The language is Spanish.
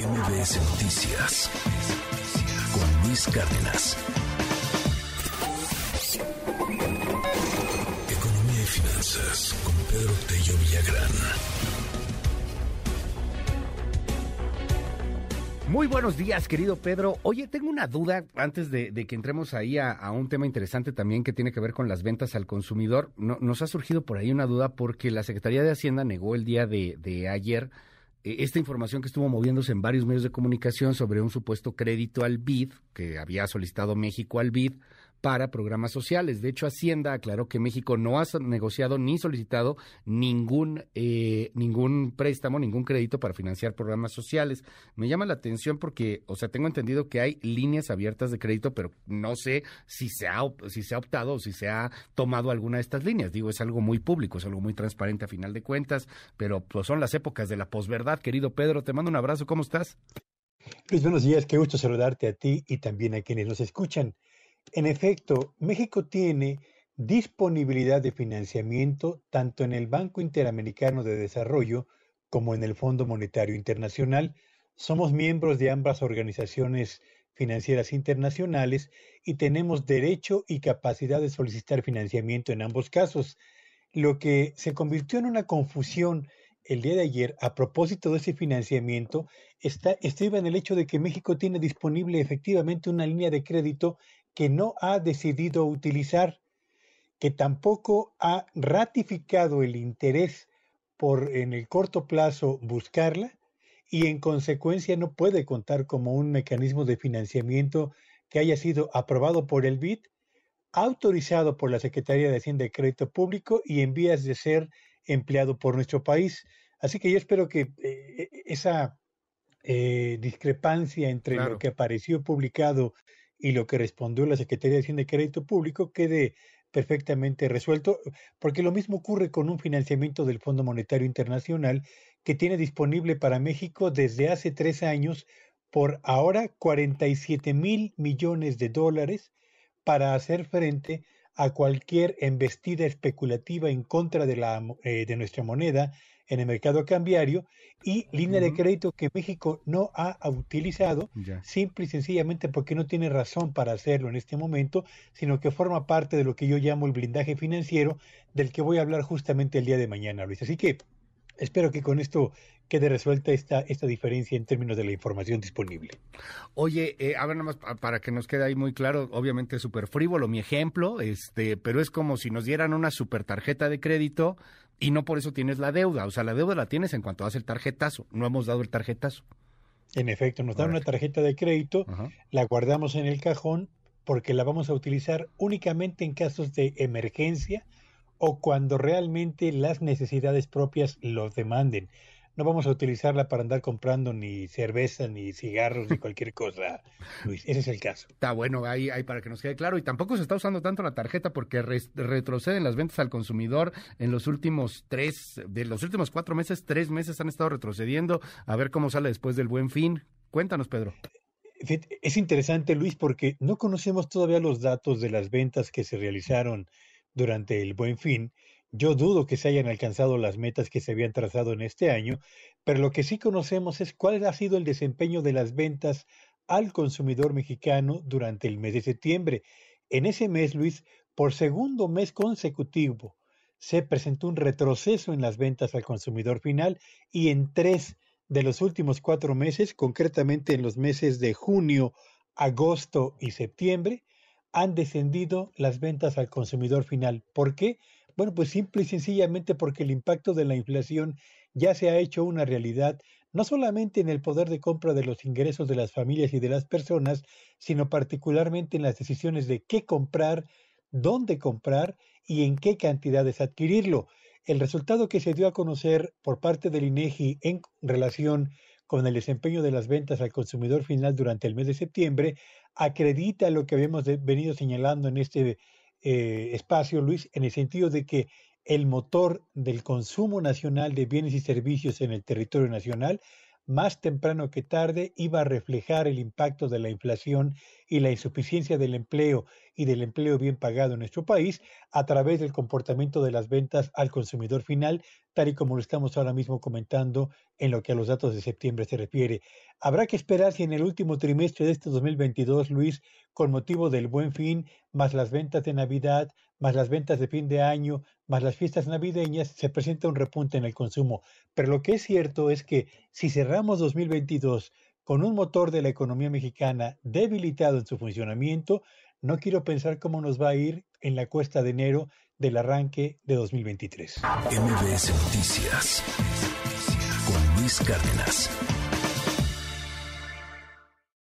MBS Noticias con Luis Cárdenas. Economía y finanzas con Pedro Tello Villagrán. Muy buenos días, querido Pedro. Oye, tengo una duda antes de, que entremos ahí a, un tema interesante también que tiene que ver con las ventas al consumidor. nos ha surgido por ahí una duda porque la Secretaría de Hacienda negó el día de, ayer esta información que estuvo moviéndose en varios medios de comunicación sobre un supuesto crédito al BID que había solicitado México al BID para programas sociales. De hecho, Hacienda aclaró que México no ha negociado ni solicitado ningún, eh, ningún préstamo, ningún crédito para financiar programas sociales. Me llama la atención porque, o sea, tengo entendido que hay líneas abiertas de crédito, pero no sé si se ha, si se ha optado o si se ha tomado alguna de estas líneas. Digo, es algo muy público, es algo muy transparente a final de cuentas, pero pues son las épocas de la posverdad, querido Pedro. Te mando un abrazo, ¿cómo estás? Luis, buenos días, qué gusto saludarte a ti y también a quienes nos escuchan. En efecto, México tiene disponibilidad de financiamiento tanto en el Banco Interamericano de Desarrollo como en el Fondo Monetario Internacional. Somos miembros de ambas organizaciones financieras internacionales y tenemos derecho y capacidad de solicitar financiamiento en ambos casos. Lo que se convirtió en una confusión el día de ayer a propósito de ese financiamiento está, estriba en el hecho de que México tiene disponible efectivamente una línea de crédito que no ha decidido utilizar, que tampoco ha ratificado el interés por en el corto plazo buscarla y en consecuencia no puede contar como un mecanismo de financiamiento que haya sido aprobado por el BID, autorizado por la Secretaría de Hacienda y Crédito Público y en vías de ser empleado por nuestro país. Así que yo espero que eh, esa eh, discrepancia entre lo que apareció publicado y lo que respondió la Secretaría de Hacienda y Crédito Público quede perfectamente resuelto, porque lo mismo ocurre con un financiamiento del Fondo Monetario Internacional que tiene disponible para México desde hace tres años por ahora 47 mil millones de dólares para hacer frente a cualquier embestida especulativa en contra de, la, eh, de nuestra moneda en el mercado cambiario y línea de crédito que México no ha utilizado, simple y sencillamente porque no tiene razón para hacerlo en este momento, sino que forma parte de lo que yo llamo el blindaje financiero, del que voy a hablar justamente el día de mañana, Luis. Así que espero que con esto quede resuelta esta, esta diferencia en términos de la información disponible. Oye, eh, a ver, nada más para que nos quede ahí muy claro, obviamente súper frívolo mi ejemplo, este, pero es como si nos dieran una super tarjeta de crédito y no por eso tienes la deuda. O sea, la deuda la tienes en cuanto das el tarjetazo. No hemos dado el tarjetazo. En efecto, nos dan una tarjeta de crédito, la guardamos en el cajón porque la vamos a utilizar únicamente en casos de emergencia o cuando realmente las necesidades propias lo demanden no vamos a utilizarla para andar comprando ni cerveza, ni cigarros, ni cualquier cosa, Luis. Ese es el caso. Está bueno, ahí, ahí para que nos quede claro. Y tampoco se está usando tanto la tarjeta porque retroceden las ventas al consumidor en los últimos tres, de los últimos cuatro meses, tres meses han estado retrocediendo. A ver cómo sale después del buen fin. Cuéntanos, Pedro. Es interesante, Luis, porque no conocemos todavía los datos de las ventas que se realizaron durante el buen fin yo dudo que se hayan alcanzado las metas que se habían trazado en este año, pero lo que sí conocemos es cuál ha sido el desempeño de las ventas al consumidor mexicano durante el mes de septiembre. En ese mes, Luis, por segundo mes consecutivo, se presentó un retroceso en las ventas al consumidor final y en tres de los últimos cuatro meses, concretamente en los meses de junio, agosto y septiembre, han descendido las ventas al consumidor final. ¿Por qué? Bueno, pues simple y sencillamente porque el impacto de la inflación ya se ha hecho una realidad, no solamente en el poder de compra de los ingresos de las familias y de las personas, sino particularmente en las decisiones de qué comprar, dónde comprar y en qué cantidades adquirirlo. El resultado que se dio a conocer por parte del INEGI en relación con el desempeño de las ventas al consumidor final durante el mes de septiembre acredita lo que habíamos venido señalando en este eh, espacio, Luis, en el sentido de que el motor del consumo nacional de bienes y servicios en el territorio nacional, más temprano que tarde, iba a reflejar el impacto de la inflación y la insuficiencia del empleo y del empleo bien pagado en nuestro país a través del comportamiento de las ventas al consumidor final tal y como lo estamos ahora mismo comentando en lo que a los datos de septiembre se refiere. Habrá que esperar si en el último trimestre de este 2022, Luis, con motivo del buen fin, más las ventas de Navidad, más las ventas de fin de año, más las fiestas navideñas, se presenta un repunte en el consumo. Pero lo que es cierto es que si cerramos 2022 con un motor de la economía mexicana debilitado en su funcionamiento, no quiero pensar cómo nos va a ir en la cuesta de enero del arranque de 2023. MBS Noticias con Luis Cárdenas.